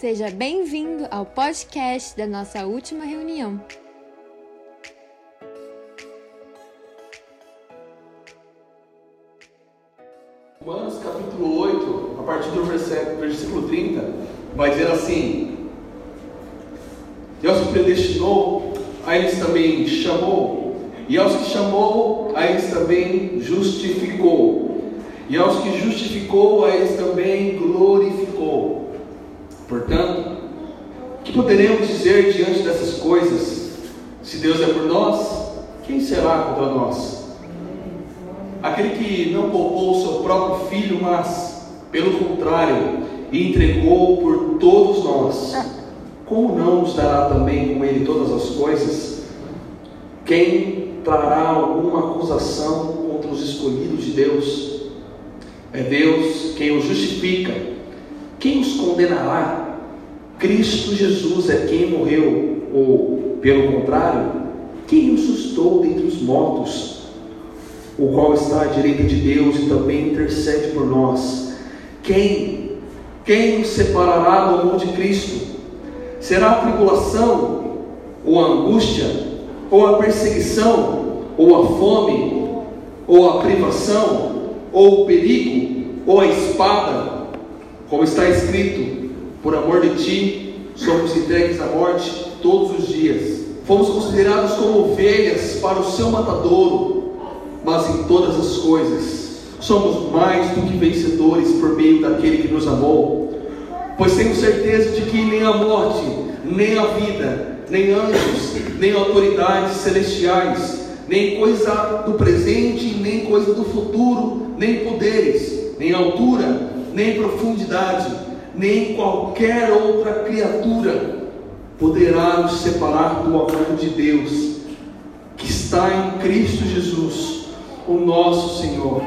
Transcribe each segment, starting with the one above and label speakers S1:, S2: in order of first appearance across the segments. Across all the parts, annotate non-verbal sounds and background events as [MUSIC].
S1: Seja bem-vindo ao podcast da nossa última reunião.
S2: Romanos capítulo 8, a partir do versículo 30, vai dizer assim: E aos que predestinou, a eles também chamou, e aos que chamou, a eles também justificou, e aos que justificou, a eles também glorificou. Poderemos dizer diante dessas coisas? Se Deus é por nós, quem será contra nós? Aquele que não poupou o seu próprio filho, mas, pelo contrário, entregou por todos nós, como não nos dará também com ele todas as coisas? Quem trará alguma acusação contra os escolhidos de Deus? É Deus quem os justifica quem os condenará? Cristo Jesus é quem morreu, ou, pelo contrário, quem o sustou dentre os mortos, o qual está à direita de Deus e também intercede por nós. Quem? Quem nos separará do amor de Cristo? Será a tribulação, ou a angústia, ou a perseguição, ou a fome, ou a privação, ou o perigo, ou a espada? Como está escrito, por amor de ti, somos entregues à morte todos os dias. Fomos considerados como ovelhas para o seu matadouro, mas em todas as coisas somos mais do que vencedores por meio daquele que nos amou. Pois tenho certeza de que nem a morte, nem a vida, nem anjos, nem autoridades celestiais, nem coisa do presente, nem coisa do futuro, nem poderes, nem altura, nem profundidade, nem qualquer outra criatura poderá nos separar do amor de Deus que está em Cristo Jesus, o nosso Senhor.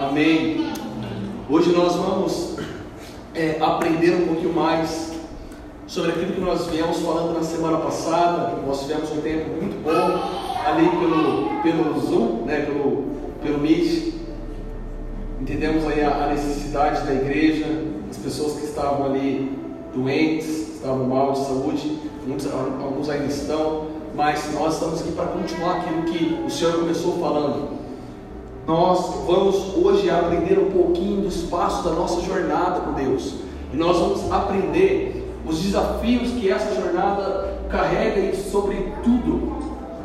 S2: Amém. Hoje nós vamos é, aprender um pouquinho mais sobre aquilo que nós viemos falando na semana passada. Nós tivemos um tempo muito bom ali pelo, pelo Zoom, né, pelo, pelo Meet. Entendemos aí a, a necessidade da igreja, as pessoas que estavam ali doentes, estavam mal de saúde, muitos, alguns ainda estão, mas nós estamos aqui para continuar aquilo que o Senhor começou falando. Nós vamos hoje aprender um pouquinho dos passos da nossa jornada com Deus. E nós vamos aprender os desafios que essa jornada carrega e sobretudo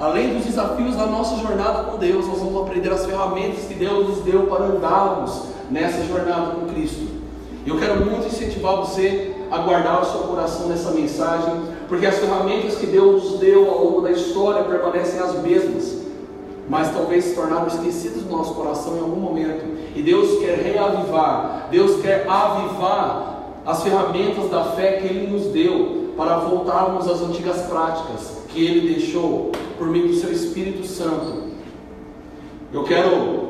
S2: Além dos desafios da nossa jornada com Deus, nós vamos aprender as ferramentas que Deus nos deu para andarmos nessa jornada com Cristo. Eu quero muito incentivar você a guardar o seu coração nessa mensagem, porque as ferramentas que Deus nos deu ao longo da história permanecem as mesmas, mas talvez se tornaram esquecidas do nosso coração em algum momento. E Deus quer reavivar, Deus quer avivar as ferramentas da fé que Ele nos deu para voltarmos às antigas práticas que Ele deixou por meio do Seu Espírito Santo. Eu quero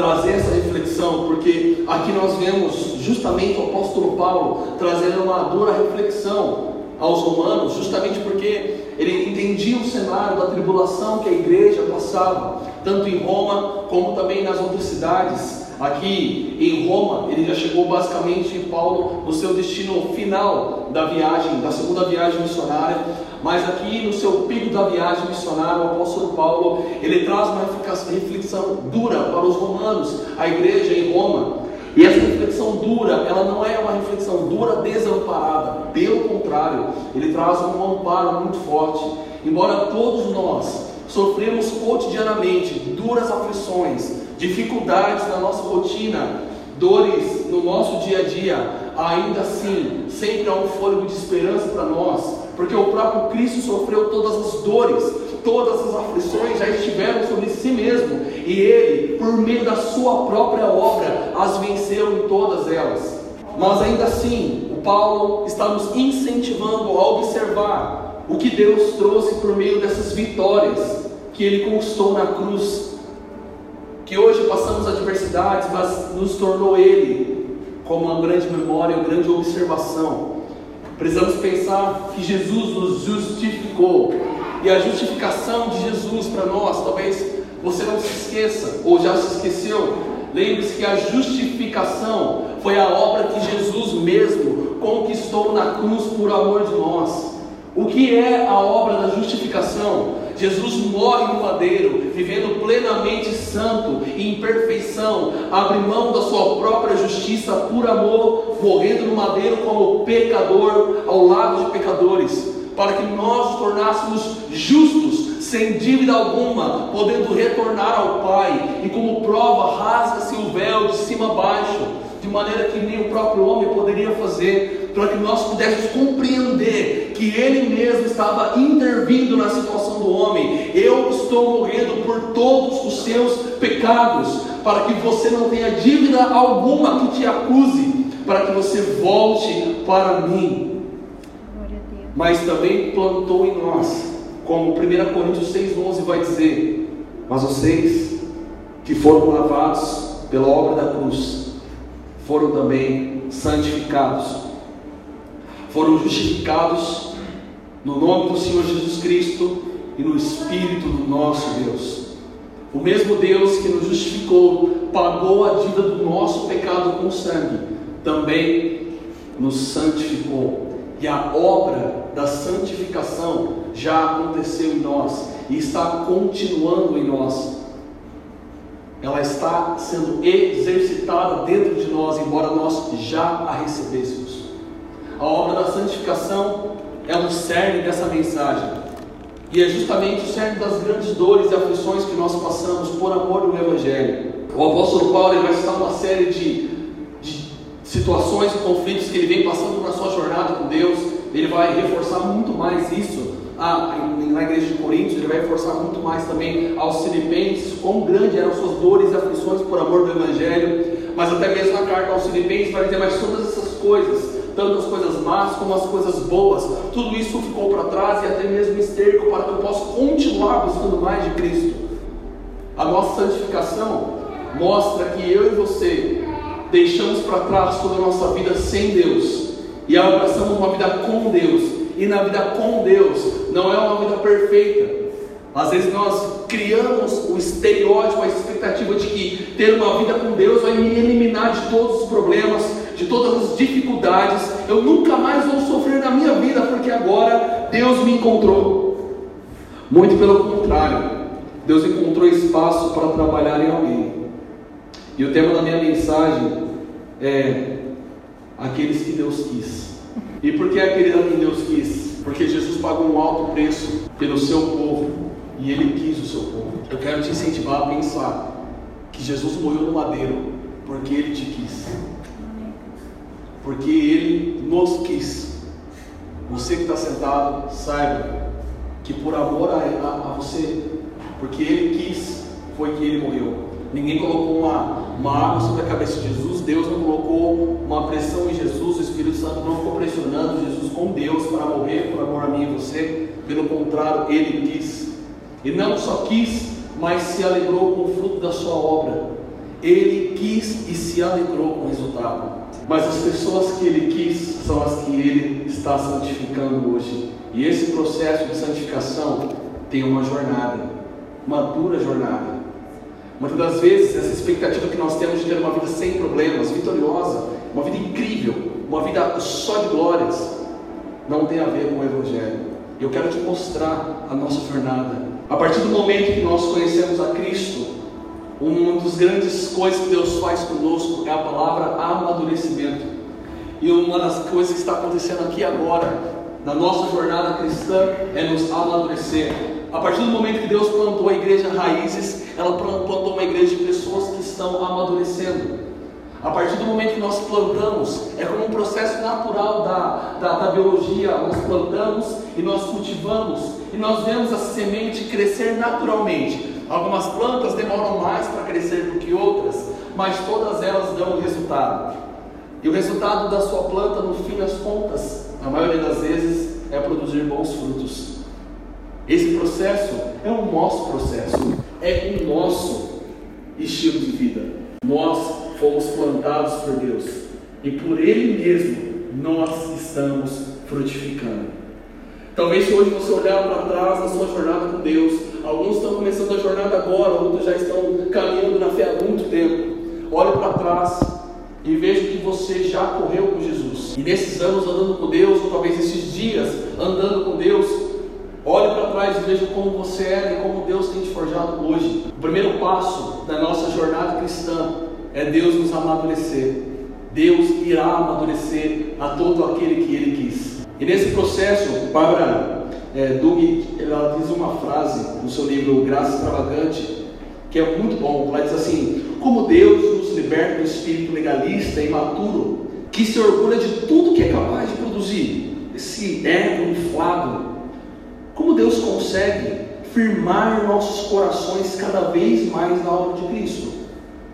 S2: trazer essa reflexão, porque aqui nós vemos justamente o apóstolo Paulo trazendo uma dura reflexão aos romanos, justamente porque ele entendia o cenário da tribulação que a igreja passava, tanto em Roma como também nas outras cidades. Aqui em Roma, ele já chegou basicamente Paulo no seu destino final da viagem, da segunda viagem missionária, mas aqui no seu pico da viagem missionária, o apóstolo Paulo, ele traz uma reflexão dura para os romanos, a igreja em Roma. E essa reflexão dura, ela não é uma reflexão dura desamparada, pelo contrário, ele traz um amparo muito forte. Embora todos nós sofremos cotidianamente duras aflições, dificuldades na nossa rotina, dores no nosso dia a dia, ainda assim, sempre há um fôlego de esperança para nós, porque o próprio Cristo sofreu todas as dores, todas as aflições já estiveram sobre si mesmo, e ele, por meio da sua própria obra, as venceu em todas elas. Mas ainda assim, o Paulo está nos incentivando a observar o que Deus trouxe por meio dessas vitórias que ele conquistou na cruz que hoje passamos adversidades, mas nos tornou Ele como uma grande memória, uma grande observação. Precisamos pensar que Jesus nos justificou e a justificação de Jesus para nós, talvez você não se esqueça ou já se esqueceu. Lembre-se que a justificação foi a obra que Jesus mesmo conquistou na cruz por amor de nós. O que é a obra da justificação? Jesus morre no madeiro, vivendo plenamente santo e em perfeição, abre mão da sua própria justiça por amor, morrendo no madeiro como pecador ao lado de pecadores, para que nós nos tornássemos justos, sem dívida alguma, podendo retornar ao Pai, e como prova, rasga-se o véu de cima a baixo, maneira que nem o próprio homem poderia fazer, para que nós pudéssemos compreender que Ele mesmo estava intervindo na situação do homem. Eu estou morrendo por todos os seus pecados, para que você não tenha dívida alguma que te acuse, para que você volte para mim. Mas também plantou em nós, como 1 Coríntios 6,11 vai dizer: Mas vocês que foram lavados pela obra da cruz, foram também santificados foram justificados no nome do Senhor Jesus Cristo e no Espírito do nosso Deus. O mesmo Deus que nos justificou, pagou a dívida do nosso pecado com sangue, também nos santificou. E a obra da santificação já aconteceu em nós e está continuando em nós. Ela está sendo exercitada dentro de nós, embora nós já a recebêssemos. A obra da santificação é o cerne dessa mensagem. E é justamente o cerne das grandes dores e aflições que nós passamos por amor do Evangelho. O apóstolo Paulo vai citar uma série de, de situações conflitos que ele vem passando na sua jornada com Deus. Ele vai reforçar muito mais isso ah, na igreja de Coríntios, ele vai reforçar muito mais também aos Filipenses, quão grande eram suas dores e aflições por amor do Evangelho. Mas até mesmo na carta aos Filipenses vai dizer, mas todas essas coisas tanto as coisas más como as coisas boas, tudo isso ficou para trás e até mesmo esterco para que eu possa continuar buscando mais de Cristo. A nossa santificação mostra que eu e você deixamos para trás toda a nossa vida sem Deus e abraçamos uma vida com Deus. E na vida com Deus não é uma vida perfeita. Às vezes nós criamos o estereótipo, a expectativa de que ter uma vida com Deus vai me eliminar de todos os problemas, de todas as dificuldades, eu nunca mais vou sofrer na minha vida, porque agora Deus me encontrou. Muito pelo contrário, Deus encontrou espaço para trabalhar em alguém. E o tema da minha mensagem é aqueles que Deus quis. E por que a quem Deus quis? Porque Jesus pagou um alto preço pelo seu povo e ele quis o seu povo. Eu quero te incentivar a pensar que Jesus morreu no madeiro porque ele te quis porque Ele nos quis. Você que está sentado, saiba que por amor a, a, a, você, porque Ele quis, foi que Ele morreu. Ninguém colocou uma, uma água sobre a cabeça de Jesus, Deus não colocou uma pressão em Jesus, o Espírito Santo não ficou pressionando Jesus com Deus para morrer por amor a mim e você. Pelo contrário, Ele quis. E não só quis, mas se alegrou com o fruto da sua obra. Ele quis e se alegrou com o resultado. Mas as pessoas que ele quis são as que ele está santificando hoje. E esse processo de santificação tem uma jornada, uma dura jornada. Muitas das vezes, essa expectativa que nós temos de ter uma vida sem problemas, vitoriosa, uma vida incrível, uma vida só de glórias, não tem a ver com o Evangelho. Eu quero te mostrar a nossa jornada. A partir do momento que nós conhecemos a Cristo, uma das grandes coisas que Deus faz conosco é a palavra amadurecimento. E uma das coisas que está acontecendo aqui agora, na nossa jornada cristã, é nos amadurecer. A partir do momento que Deus plantou a igreja Raízes, ela plantou uma igreja de pessoas que estão amadurecendo. A partir do momento que nós plantamos, é como um processo natural da, da, da, biologia. Nós plantamos e nós cultivamos, e nós vemos a semente crescer naturalmente. Algumas plantas demoram mais para crescer do que outras, mas todas elas dão resultado. E o resultado da sua planta, no fim das contas, na maioria das vezes, é produzir bons frutos. Esse processo é o nosso processo, é o nosso estilo de vida. Nós fomos plantados por Deus e por Ele mesmo nós estamos frutificando. Talvez hoje você olhar para trás na sua jornada com Deus, alguns estão começando a jornada agora, outros já estão caminhando na fé há muito tempo. Olhe para trás e vejo que você já correu com Jesus. E nesses anos andando com Deus, ou talvez esses dias andando com Deus, olhe para trás e veja como você era e como Deus tem te forjado hoje. O primeiro passo da nossa jornada cristã é Deus nos amadurecer. Deus irá amadurecer a todo aquele que Ele quis. E nesse processo, Bárbara é, ela diz uma frase no seu livro Graça Extravagante, que é muito bom. Ela diz assim: Como Deus nos liberta do espírito legalista e imaturo, que se orgulha de tudo que é capaz de produzir, esse ego inflado, como Deus consegue firmar nossos corações cada vez mais na obra de Cristo,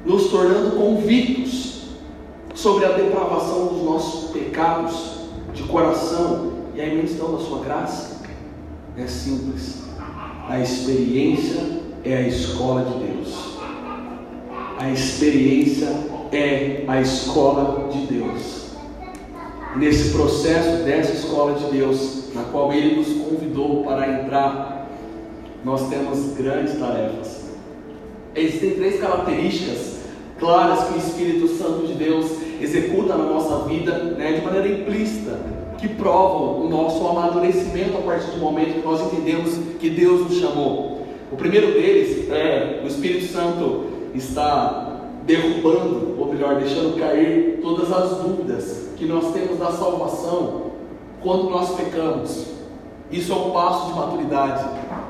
S2: nos tornando convictos sobre a depravação dos nossos pecados de coração e a imensidão da sua graça? É simples. A experiência é a escola de Deus. A experiência é a escola de Deus. Nesse processo dessa escola de Deus, na qual Ele nos convidou para entrar, nós temos grandes tarefas. Existem três características claras que o Espírito Santo de Deus executa na nossa vida né, de maneira implícita, que provam o nosso amadurecimento a partir do momento que nós entendemos que Deus nos chamou. O primeiro deles é o Espírito Santo está derrubando, ou melhor, deixando cair todas as dúvidas que nós temos da salvação quando nós pecamos. Isso é um passo de maturidade.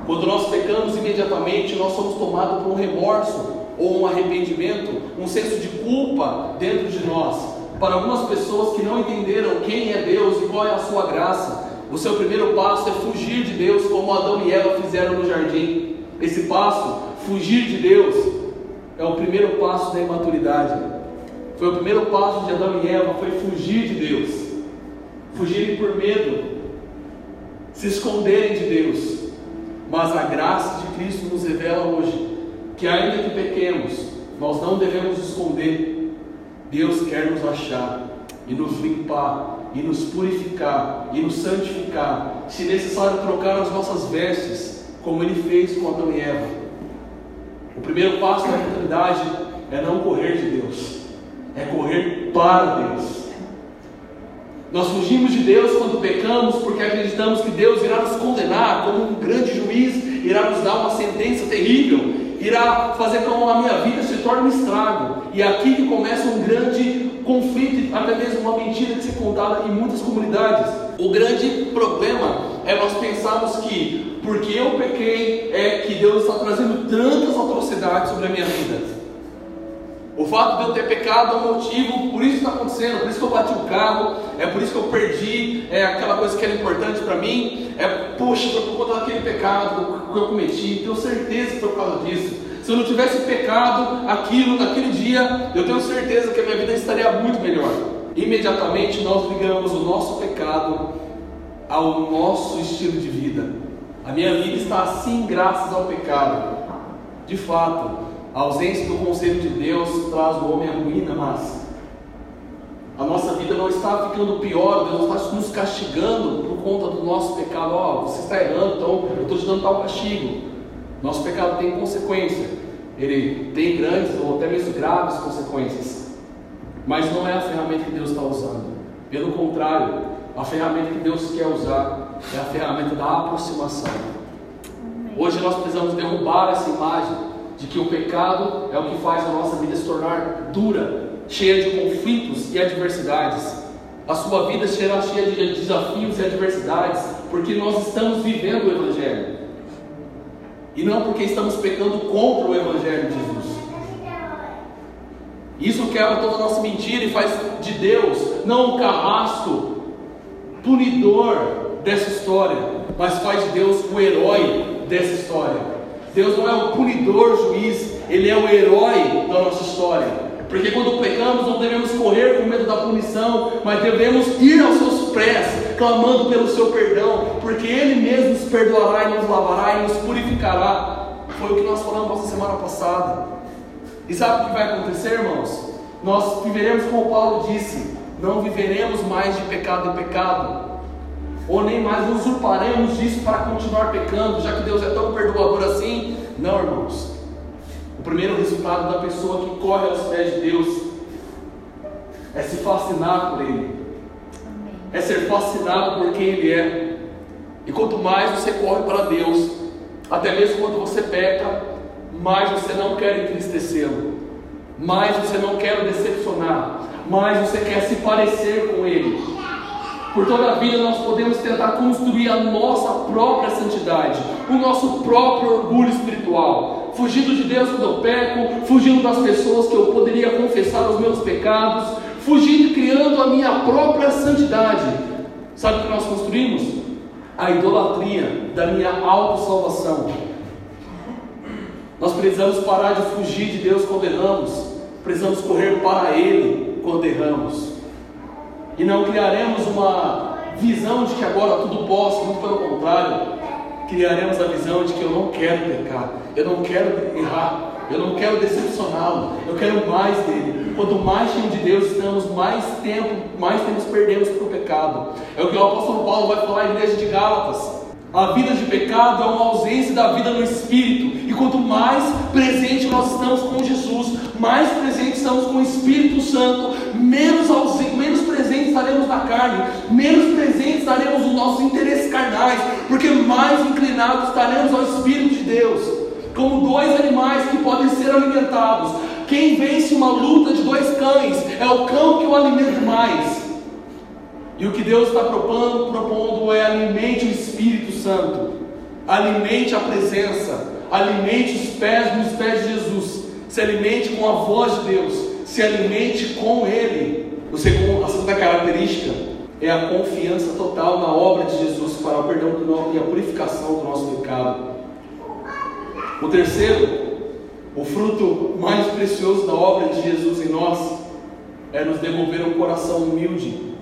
S2: Quando nós pecamos imediatamente, nós somos tomados por um remorso ou um arrependimento, um senso de culpa dentro de nós. Para algumas pessoas que não entenderam quem é Deus e qual é a sua graça, o seu primeiro passo é fugir de Deus, como Adão e Eva fizeram no jardim. Esse passo, fugir de Deus, é o primeiro passo da imaturidade. Foi o primeiro passo de Adão e Eva, foi fugir de Deus. Fugirem por medo, se esconderem de Deus. Mas a graça de Cristo nos revela hoje que ainda que pequemos, nós não devemos esconder Deus quer nos achar e nos limpar e nos purificar e nos santificar, se necessário trocar as nossas vestes, como ele fez com Adão e Eva. O primeiro passo da eternidade é não correr de Deus, é correr para Deus. Nós fugimos de Deus quando pecamos porque acreditamos que Deus irá nos condenar como um grande juiz, irá nos dar uma sentença terrível, irá fazer com que a minha vida se torne um estrago. E é aqui que começa um grande conflito, até mesmo uma mentira que se contada em muitas comunidades. O grande problema é nós pensarmos que porque eu pequei é que Deus está trazendo tantas atrocidades sobre a minha vida. O fato de eu ter pecado é um motivo, por isso está acontecendo, por isso que eu bati o carro, é por isso que eu perdi é, aquela coisa que era importante para mim, é, poxa, foi por conta daquele pecado que eu cometi, tenho certeza que foi por causa disso. Se eu não tivesse pecado aquilo naquele dia, eu tenho certeza que a minha vida estaria muito melhor. Imediatamente nós ligamos o nosso pecado ao nosso estilo de vida. A minha vida está assim graças ao pecado. De fato, a ausência do conselho de Deus traz o homem à ruína, mas a nossa vida não está ficando pior, Deus está nos castigando por conta do nosso pecado. Ó, oh, você está errando, então eu estou te dando tal castigo. Nosso pecado tem consequência, ele tem grandes ou até mesmo graves consequências, mas não é a ferramenta que Deus está usando. Pelo contrário, a ferramenta que Deus quer usar é a ferramenta da aproximação. Hoje nós precisamos derrubar essa imagem de que o pecado é o que faz a nossa vida se tornar dura, cheia de conflitos e adversidades. A sua vida será cheia de desafios e adversidades, porque nós estamos vivendo o Evangelho. E não porque estamos pecando contra o Evangelho de Jesus. Isso quebra toda a nossa mentira e faz de Deus não um carrasco punidor dessa história, mas faz de Deus o herói dessa história. Deus não é o punidor juiz, Ele é o herói da nossa história. Porque quando pecamos, não devemos correr com medo da punição, mas devemos ir aos seus pés, clamando pelo seu perdão, porque Ele mesmo nos perdoará e nos lavará e nos purificará. Foi o que nós falamos na semana passada. E sabe o que vai acontecer, irmãos? Nós viveremos como Paulo disse: não viveremos mais de pecado em pecado, ou nem mais usurparemos disso para continuar pecando, já que Deus é tão perdoador assim. Não, irmãos. O primeiro resultado da pessoa que corre aos pés de Deus é se fascinar por Ele, é ser fascinado por quem Ele é. E quanto mais você corre para Deus, até mesmo quando você peca, mais você não quer entristecê-lo, mais você não quer decepcionar, mais você quer se parecer com Ele. Por toda a vida nós podemos tentar construir a nossa própria santidade, o nosso próprio orgulho espiritual, fugindo de Deus quando eu peco, fugindo das pessoas que eu poderia confessar os meus pecados, fugindo e criando a minha própria santidade. Sabe o que nós construímos? A idolatria da minha autossalvação. Nós precisamos parar de fugir de Deus quando erramos, precisamos correr para Ele quando erramos. E não criaremos uma visão de que agora tudo posso, muito pelo contrário, criaremos a visão de que eu não quero pecar, eu não quero errar, eu não quero decepcioná-lo, eu quero mais dele. Quanto mais cheios de Deus estamos, mais tempo, mais tempo perdemos para o pecado. É o que o apóstolo Paulo vai falar em igreja de Gálatas. A vida de pecado é uma ausência da vida no Espírito. E quanto mais presente nós estamos com Jesus, mais presente estamos com o Espírito Santo, menos, menos presentes estaremos na carne, menos presentes estaremos nos nossos interesses carnais, porque mais inclinados estaremos ao Espírito de Deus. Como dois animais que podem ser alimentados. Quem vence uma luta de dois cães é o cão que o alimenta mais. E o que Deus está propondo, propondo é alimente o Espírito Santo, alimente a presença, alimente os pés nos pés de Jesus, se alimente com a voz de Deus, se alimente com Ele. O segundo, a segunda característica é a confiança total na obra de Jesus para o perdão do nosso, e a purificação do nosso pecado. O terceiro, o fruto mais precioso da obra de Jesus em nós é nos devolver um coração humilde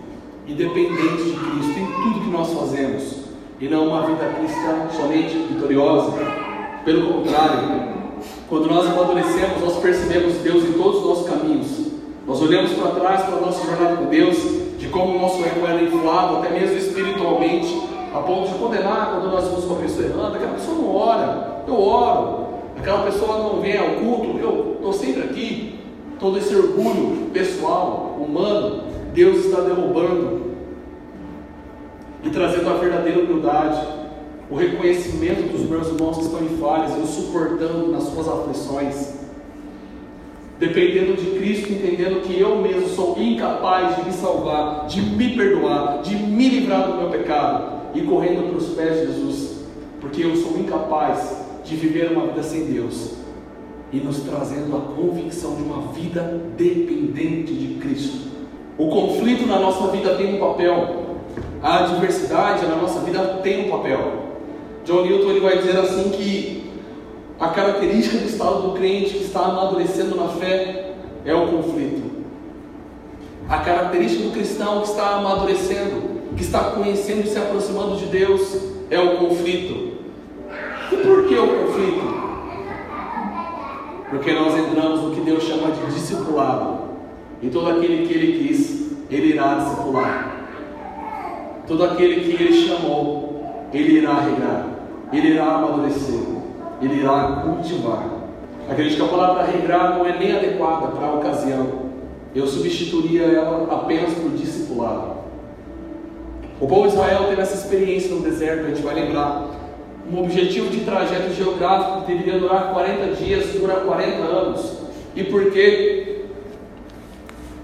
S2: e dependente de Cristo em tudo que nós fazemos, e não uma vida cristã somente vitoriosa. Pelo contrário, quando nós amadurecemos, nós percebemos Deus em todos os nossos caminhos. Nós olhamos para trás para a nossa jornada com Deus, de como o nosso ego era inflado, até mesmo espiritualmente, a ponto de condenar quando nós vemos uma pessoa errando. Aquela pessoa não ora, eu oro. Aquela pessoa não vem ao culto, eu estou sempre aqui. Todo esse orgulho pessoal, humano, Deus está derrubando e trazendo a verdadeira humildade, o reconhecimento dos meus irmãos que estão em falhas, eu suportando nas suas aflições, dependendo de Cristo, entendendo que eu mesmo sou incapaz de me salvar, de me perdoar, de me livrar do meu pecado e correndo para os pés de Jesus, porque eu sou incapaz de viver uma vida sem Deus e nos trazendo a convicção de uma vida dependente de Cristo. O conflito na nossa vida tem um papel. A adversidade na nossa vida tem um papel. John Newton ele vai dizer assim que a característica do estado do crente que está amadurecendo na fé é o conflito. A característica do cristão que está amadurecendo, que está conhecendo e se aproximando de Deus, é o conflito. E por que o conflito? Porque nós entramos no que Deus chama de discipulado. E todo aquele que Ele quis, Ele irá discipular. Todo aquele que Ele chamou, Ele irá regar. Ele irá amadurecer. Ele irá cultivar. Acredito que a palavra regrar não é nem adequada para a ocasião. Eu substituiria ela apenas por discipulado. O povo de Israel teve essa experiência no deserto, a gente vai lembrar. Um objetivo de trajeto geográfico deveria durar 40 dias, dura 40 anos. E por quê?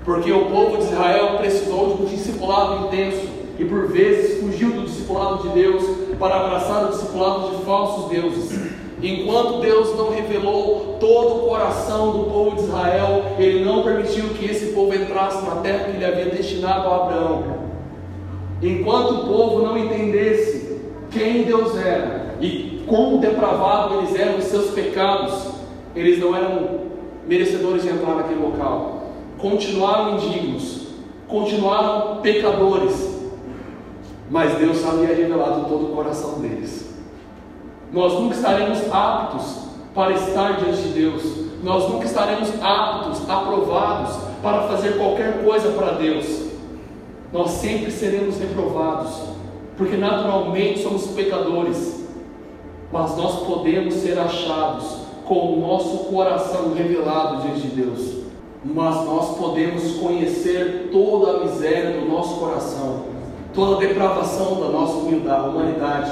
S2: Porque o povo de Israel precisou de um discipulado intenso e por vezes fugiu do discipulado de Deus para abraçar o discipulado de falsos deuses. Enquanto Deus não revelou todo o coração do povo de Israel, Ele não permitiu que esse povo entrasse na terra que Ele havia destinado a Abraão. Enquanto o povo não entendesse quem Deus era e quão depravado eles eram os seus pecados, eles não eram merecedores de entrar naquele local. Continuaram indignos, continuaram pecadores, mas Deus havia revelado todo o coração deles. Nós nunca estaremos aptos para estar diante de Deus. Nós nunca estaremos aptos, aprovados para fazer qualquer coisa para Deus. Nós sempre seremos reprovados, porque naturalmente somos pecadores. Mas nós podemos ser achados com o nosso coração revelado diante de Deus. Mas nós podemos conhecer toda a miséria do nosso coração, toda a depravação da nossa humanidade.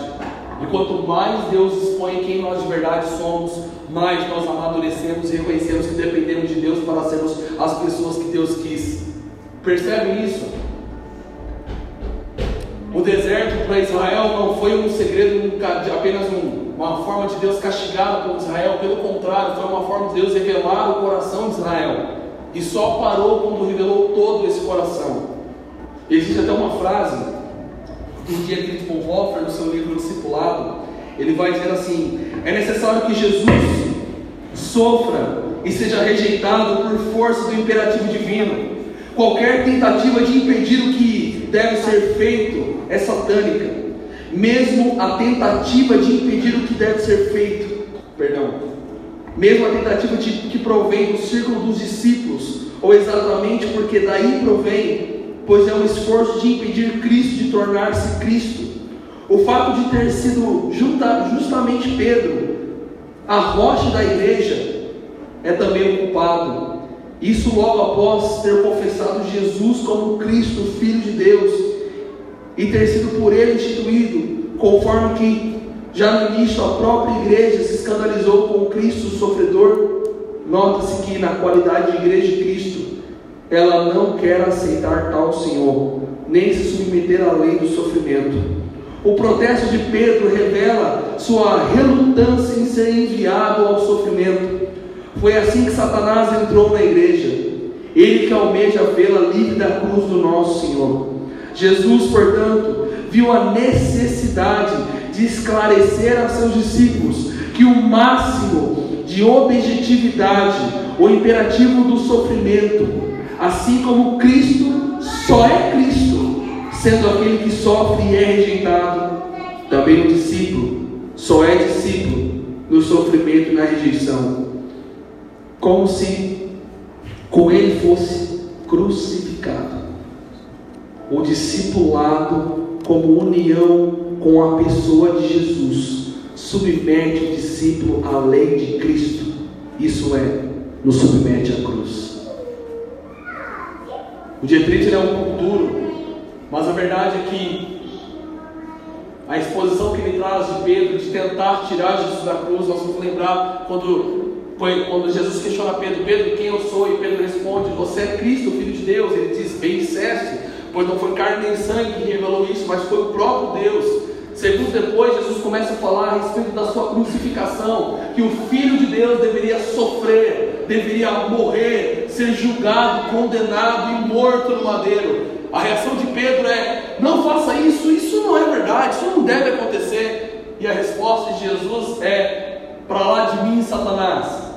S2: E quanto mais Deus expõe quem nós de verdade somos, mais nós amadurecemos e reconhecemos que dependemos de Deus para sermos as pessoas que Deus quis. Percebe isso? O deserto para Israel não foi um segredo, apenas um, uma forma de Deus castigar o povo de Israel, pelo contrário, foi uma forma de Deus revelar o coração de Israel. E só parou quando revelou todo esse coração. Existe até uma frase do por Hoffer no seu livro Discipulado. Ele vai dizer assim: É necessário que Jesus sofra e seja rejeitado por força do imperativo divino. Qualquer tentativa de impedir o que deve ser feito é satânica. Mesmo a tentativa de impedir o que deve ser feito, perdão, mesmo a tentativa de, que provém do círculo dos discípulos, ou exatamente porque daí provém, pois é um esforço de impedir Cristo de tornar-se Cristo. O fato de ter sido justamente Pedro a rocha da igreja é também o culpado. Isso logo após ter confessado Jesus como Cristo, Filho de Deus, e ter sido por ele instituído, conforme que já no início a própria igreja se escandalizou com Cristo sofredor. Nota-se que na qualidade de igreja de Cristo, ela não quer aceitar tal Senhor, nem se submeter à lei do sofrimento. O protesto de Pedro revela sua relutância em ser enviado ao sofrimento. Foi assim que Satanás entrou na igreja. Ele que almeja vê-la livre da cruz do nosso Senhor. Jesus, portanto, viu a necessidade de esclarecer a seus discípulos que o máximo de objetividade, o imperativo do sofrimento, assim como Cristo só é Cristo, sendo aquele que sofre e é rejeitado, também o discípulo só é discípulo no sofrimento e na rejeição, como se com ele fosse crucificado. O discipulado, como união com a pessoa de Jesus, submete o discípulo à lei de Cristo, isso é, nos submete à cruz. O Dietrich é um pouco duro, mas a verdade é que a exposição que ele traz de Pedro, de tentar tirar Jesus da cruz, nós vamos lembrar quando, quando Jesus questiona Pedro: Pedro, quem eu sou? E Pedro responde: Você é Cristo, Filho de Deus. Ele diz: Bem disseste, pois não foi carne nem sangue que revelou isso, mas foi o próprio Deus. Segundos depois, Jesus começa a falar a respeito da sua crucificação, que o Filho de Deus deveria sofrer, deveria morrer, ser julgado, condenado e morto no madeiro. A reação de Pedro é: não faça isso, isso não é verdade, isso não deve acontecer. E a resposta de Jesus é: para lá de mim, Satanás.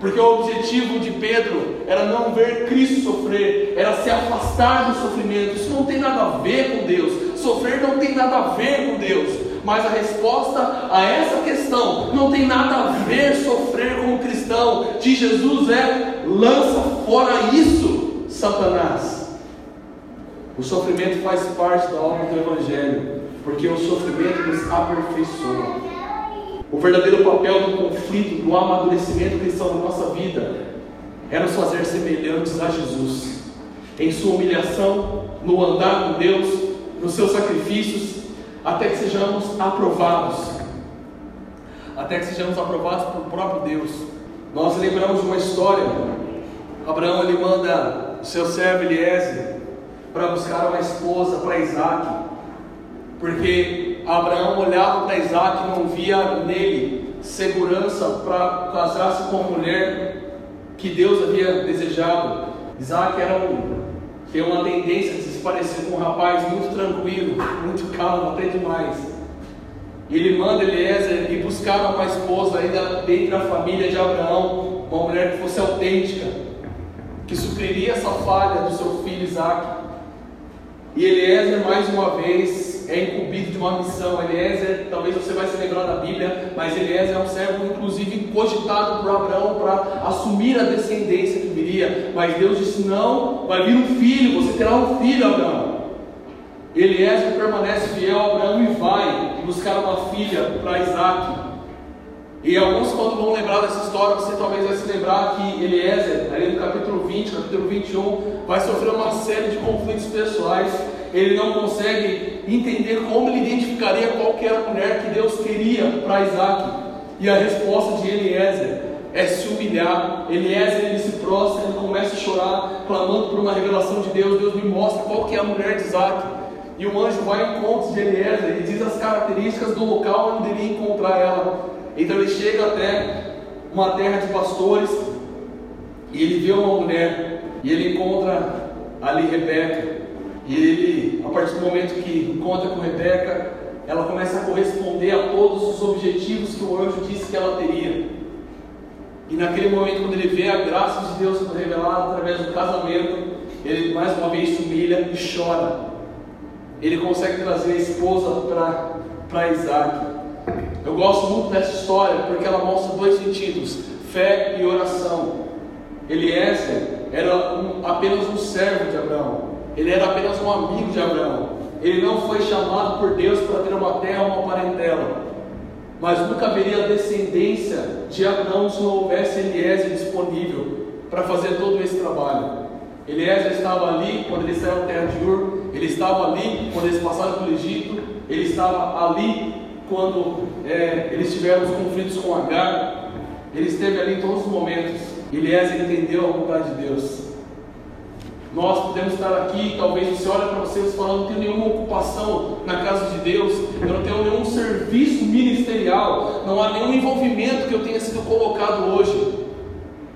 S2: Porque o objetivo de Pedro era não ver Cristo sofrer, era se afastar do sofrimento. Isso não tem nada a ver com Deus. Sofrer não tem nada a ver com Deus. Mas a resposta a essa questão não tem nada a ver sofrer como cristão de Jesus é lança fora isso, Satanás. O sofrimento faz parte da obra do Evangelho, porque o sofrimento nos aperfeiçoa. O verdadeiro papel do conflito, do amadurecimento cristão na nossa vida, é nos fazer semelhantes a Jesus, em sua humilhação, no andar com Deus, nos seus sacrifícios, até que sejamos aprovados. Até que sejamos aprovados pelo próprio Deus. Nós lembramos uma história. Abraão ele manda seu servo Eliezer para buscar uma esposa para Isaac, porque Abraão olhava para Isaac e não via nele segurança para casar-se com a mulher que Deus havia desejado. Isaac era um, tinha uma tendência de se parecer com um rapaz muito tranquilo, muito calmo, até demais. E ele manda Eliezer ir buscar uma esposa ainda dentro da família de Abraão, uma mulher que fosse autêntica, que supriria essa falha do seu filho Isaac. E Eliezer, mais uma vez, é incumbido de uma missão. Eliezer, talvez você vai se lembrar da Bíblia, mas Eliezer é um servo, inclusive, cogitado por Abraão para assumir a descendência que viria. Mas Deus disse: Não, vai vir um filho, você terá um filho, Abraão. Eliezer permanece fiel a Abraão e vai buscar uma filha para Isaac. E alguns, quando vão lembrar dessa história, você talvez vai se lembrar que Eliezer, ali no capítulo 20, capítulo 21, vai sofrer uma série de conflitos pessoais. Ele não consegue entender como ele identificaria qual era a mulher que Deus queria para Isaac. E a resposta de Eliezer é se humilhar. Eliezer ele se prostra, ele começa a chorar, clamando por uma revelação de Deus. Deus me mostra qual que é a mulher de Isaac. E o anjo vai ao encontro de Eliezer e diz as características do local onde ele iria encontrar ela. Então ele chega até uma terra de pastores e ele vê uma mulher e ele encontra ali Rebeca. E ele, a partir do momento que encontra com Rebeca, ela começa a corresponder a todos os objetivos que o anjo disse que ela teria. E naquele momento, quando ele vê a graça de Deus sendo revelada através do casamento, ele mais uma vez se humilha e chora. Ele consegue trazer a esposa para Isaac. Eu gosto muito dessa história porque ela mostra dois sentidos: fé e oração. Eliezer era um, apenas um servo de Abraão, ele era apenas um amigo de Abraão. Ele não foi chamado por Deus para ter uma terra uma parentela, mas nunca haveria descendência de Abraão se não houvesse Eliezer disponível para fazer todo esse trabalho. Eliezer estava ali quando eles saíram da terra de Ur, ele estava ali quando eles passaram pelo Egito, ele estava ali quando é, eles tiveram os conflitos com Agar, ele esteve ali em todos os momentos. Eliezer entendeu a vontade de Deus. Nós podemos estar aqui, talvez você olhe para você e fala, não tenho nenhuma ocupação na casa de Deus, eu não tenho nenhum serviço ministerial, não há nenhum envolvimento que eu tenha sido colocado hoje.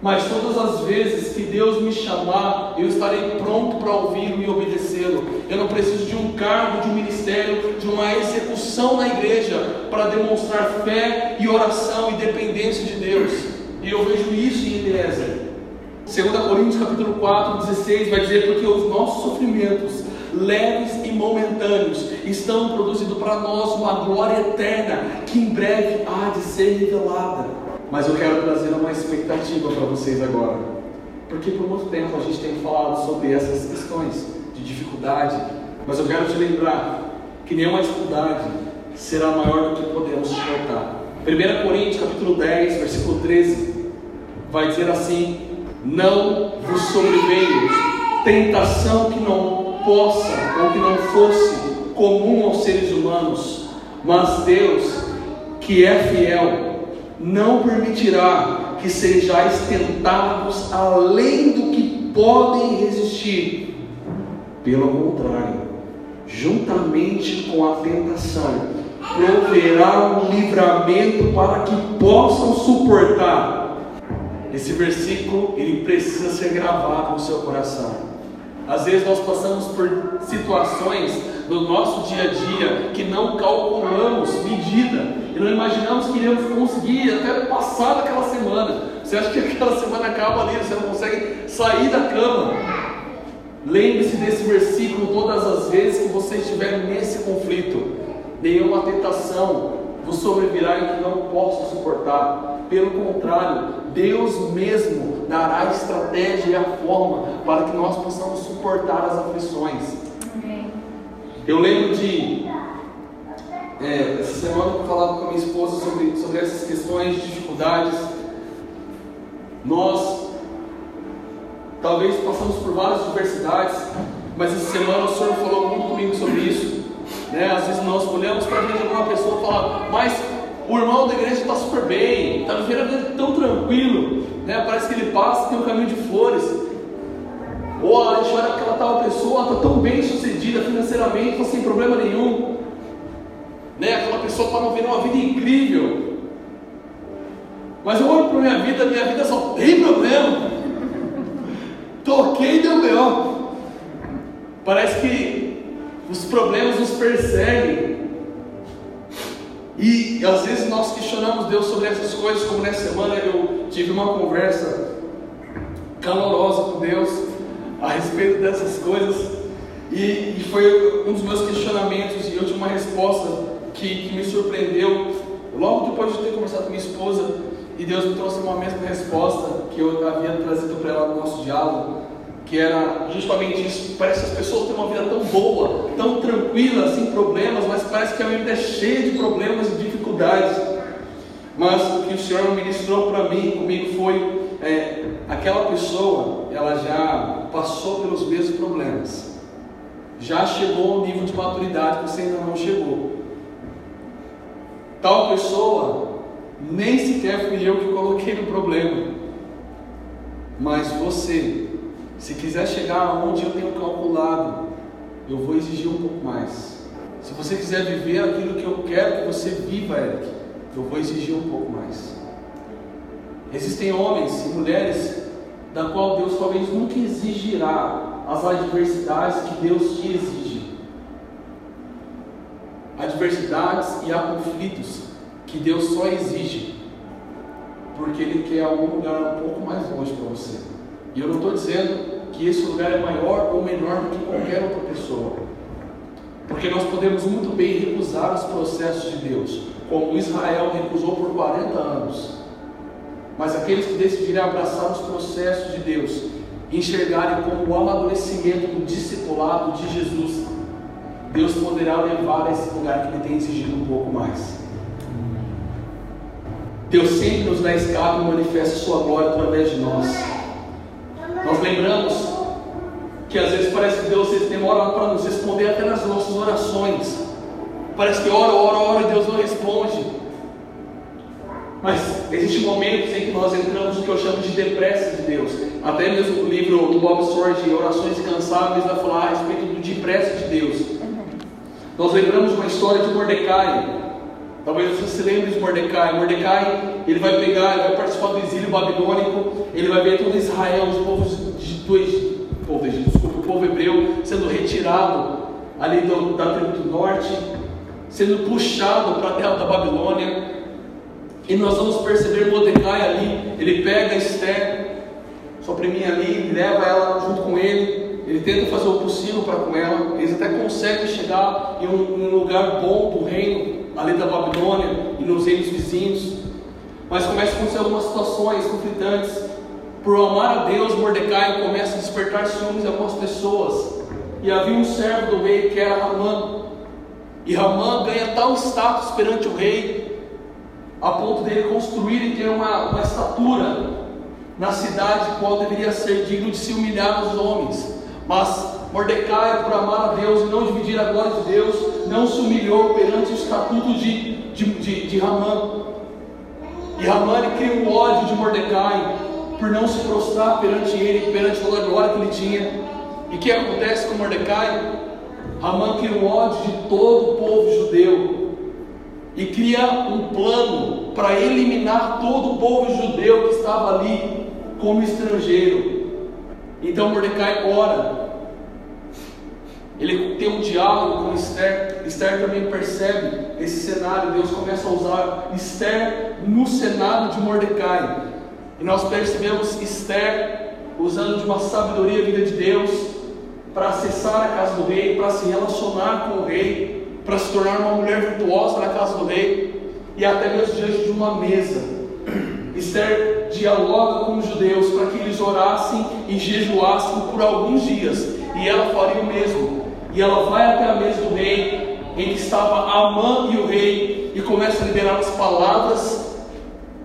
S2: Mas todas as vezes que Deus me chamar, eu estarei pronto para ouvi-lo e obedecê-lo. Eu não preciso de um cargo, de um ministério, de uma execução na igreja para demonstrar fé e oração e dependência de Deus. E eu vejo isso em Eliezer. 2 Coríntios capítulo 4, 16 vai dizer porque os nossos sofrimentos leves e momentâneos estão produzindo para nós uma glória eterna que em breve há de ser revelada. Mas eu quero trazer uma expectativa para vocês agora. Porque por muito tempo a gente tem falado sobre essas questões de dificuldade. Mas eu quero te lembrar que nenhuma dificuldade será maior do que podemos suportar. 1 Coríntios capítulo 10, versículo 13, vai dizer assim: Não vos sobreveio tentação que não possa ou que não fosse comum aos seres humanos, mas Deus, que é fiel, não permitirá que sejais tentados além do que podem resistir. Pelo contrário, juntamente com a tentação, proverá um livramento para que possam suportar. Esse versículo ele precisa ser gravado no seu coração. Às vezes nós passamos por situações no nosso dia a dia que não calculamos medida e não imaginamos que iremos conseguir até passar daquela semana. Você acha que [LAUGHS] aquela semana acaba ali, você não consegue sair da cama. Lembre-se desse versículo todas as vezes que você estiver nesse conflito. Nenhuma tentação vos sobrevirá em que não possa suportar. Pelo contrário, Deus mesmo dará a estratégia e a forma para que nós possamos suportar as aflições. Eu lembro de é, essa semana eu falava com a minha esposa sobre, sobre essas questões de dificuldades. Nós talvez passamos por várias diversidades, mas essa semana o Senhor falou muito comigo sobre isso. Né? Às vezes nós olhamos para a vida de uma pessoa e falamos, mas o irmão da igreja está super bem, está vivendo vida tão tranquilo, né? parece que ele passa tem um caminho de flores. Ou a gente olha aquela tal pessoa, está tão bem sucedida financeiramente, sem problema nenhum né? Aquela pessoa está vivendo uma vida incrível. Mas eu olho para minha vida, minha vida só tem problema. [LAUGHS] Toquei e deu melhor. Parece que os problemas nos perseguem. E às vezes nós questionamos Deus sobre essas coisas, como nessa semana eu tive uma conversa calorosa com Deus a respeito dessas coisas. E, e foi um dos meus questionamentos, e eu tive uma resposta que, que me surpreendeu logo depois de ter conversado com minha esposa e Deus me trouxe uma mesma resposta que eu havia trazido para ela no nosso diálogo, que era justamente isso. Parece que as pessoas têm uma vida tão boa, tão tranquila, sem problemas, mas parece que a vida é cheia de problemas e dificuldades. Mas o que o Senhor ministrou para mim, comigo, foi é, aquela pessoa, ela já passou pelos mesmos problemas, já chegou ao nível de maturidade que você ainda não chegou. Tal pessoa, nem sequer fui eu que coloquei no problema, mas você, se quiser chegar aonde eu tenho calculado, eu vou exigir um pouco mais. Se você quiser viver aquilo que eu quero que você viva, Eric, eu vou exigir um pouco mais. Existem homens e mulheres da qual Deus talvez nunca exigirá as adversidades que Deus te exige. Adversidades e há conflitos que Deus só exige porque Ele quer algum lugar um pouco mais longe para você. E eu não estou dizendo que esse lugar é maior ou menor do que qualquer outra pessoa. Porque nós podemos muito bem recusar os processos de Deus, como Israel recusou por 40 anos. Mas aqueles que decidirem abraçar os processos de Deus, enxergarem como o amadurecimento do discipulado de Jesus, Deus poderá levar a esse lugar que Ele tem exigido um pouco mais. Deus sempre nos dá escape e manifesta Sua glória através de nós. Nós lembramos que às vezes parece que Deus demora para nos responder até nas nossas orações. Parece que ora, ora, ora e Deus não responde. Mas existem momentos em que nós entramos no que eu chamo de depressa de Deus. Até mesmo o livro do Bob Sword, Orações Incansáveis, vai falar a respeito do depressa de Deus. Nós lembramos uma história de Mordecai. Talvez você se lembre de Mordecai. Mordecai, ele vai pegar, ele vai participar do exílio babilônico, ele vai ver todo Israel, os povos do Egito povo, desculpa, o povo hebreu sendo retirado ali do, da tribo do norte, sendo puxado para a terra da Babilônia. E nós vamos perceber Mordecai ali, ele pega Esther, sua priminha ali, leva ela junto com ele, ele tenta fazer o possível para com ela, eles até conseguem chegar em um, um lugar bom do reino, ali da Babilônia e nos reinos vizinhos, mas começa a acontecer algumas situações conflitantes, por amar a Deus, Mordecai começa a despertar ciúmes em algumas pessoas. E havia um servo do rei que era Ramã. E Ramã ganha tal status perante o rei, a ponto dele construir e ter uma, uma estatura na cidade, qual deveria ser digno de se humilhar aos homens. Mas Mordecai, por amar a Deus e não dividir a glória de Deus, não se humilhou perante o estatuto de, de, de, de Ramã. E Ramã cria um ódio de Mordecai, por não se prostrar perante ele, perante toda a glória que ele tinha. E o que acontece com Mordecai? Ramã cria um ódio de todo o povo judeu e cria um plano para eliminar todo o povo judeu que estava ali como estrangeiro. Então Mordecai ora. Ele tem um diálogo com Esther. Esther também percebe esse cenário. Deus começa a usar Esther no cenário de Mordecai. E nós percebemos Esther usando de uma sabedoria vinda de Deus para acessar a casa do rei, para se relacionar com o rei, para se tornar uma mulher virtuosa na casa do rei e até mesmo diante de uma mesa. Esther dialoga com os judeus para que eles orassem e jejuassem por alguns dias, e ela faria o mesmo. E ela vai até a mesa do rei, em que estava Amã e o rei, e começa a liberar as palavras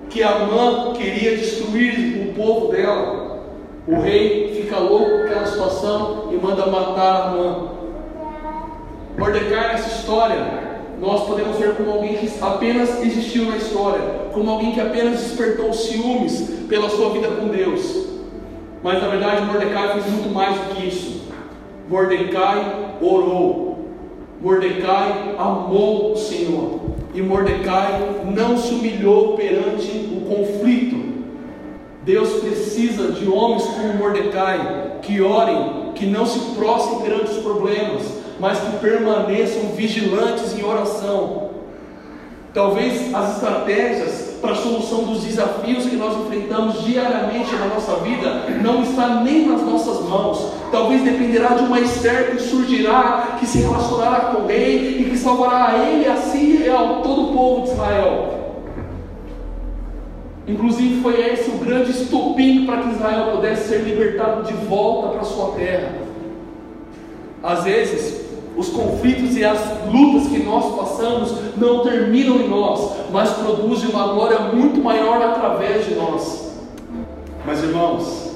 S2: que Amã queria destruir o povo dela. O rei fica louco com aquela situação e manda matar Amã. Mordecai nessa história, nós podemos ver como alguém que apenas existiu na história, como alguém que apenas despertou ciúmes pela sua vida com Deus. Mas na verdade Mordecai fez muito mais do que isso. Mordecai orou. Mordecai amou o Senhor. E Mordecai não se humilhou perante o conflito. Deus precisa de homens como Mordecai que orem, que não se prostrem perante os problemas, mas que permaneçam vigilantes em oração. Talvez as estratégias para a solução dos desafios que nós enfrentamos diariamente na nossa vida não está nem nas nossas mãos. Talvez dependerá de uma Esther que surgirá, que se relacionará com o rei e que salvará a ele, a si e a todo o povo de Israel. Inclusive foi esse o grande estupim para que Israel pudesse ser libertado de volta para sua terra. Às vezes, Os conflitos e as lutas que nós passamos não terminam em nós, mas produzem uma glória muito maior através de nós. Mas irmãos,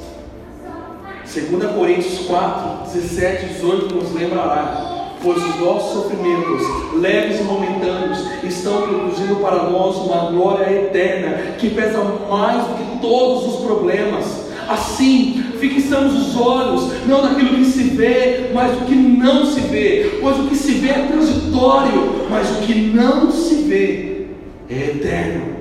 S2: 2 Coríntios 4, 17 e 18 nos lembrará pois os nossos sofrimentos, leves e momentâneos, estão produzindo para nós uma glória eterna que pesa mais do que todos os problemas. Assim, fixamos os olhos não naquilo que se vê, mas no que não se vê, pois o que se vê é transitório, mas o que não se vê é eterno.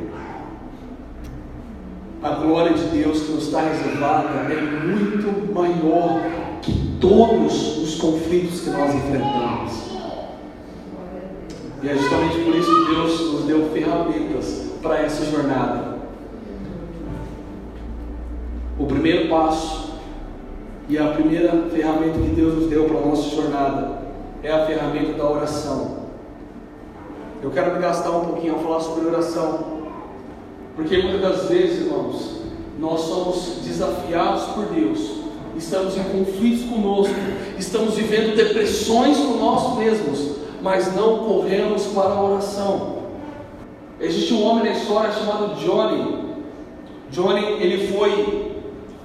S2: A glória de Deus que nos está reservada é muito maior que todos os conflitos que nós enfrentamos. E é justamente por isso que Deus nos deu ferramentas para essa jornada. O primeiro passo e a primeira ferramenta que Deus nos deu para a nossa jornada é a ferramenta da oração. Eu quero me gastar um pouquinho a falar sobre oração, porque muitas das vezes, irmãos, nós somos desafiados por Deus estamos em conflitos conosco, estamos vivendo depressões com nós mesmos, mas não corremos para a oração. Existe um homem na história chamado Johnny. Johnny, ele foi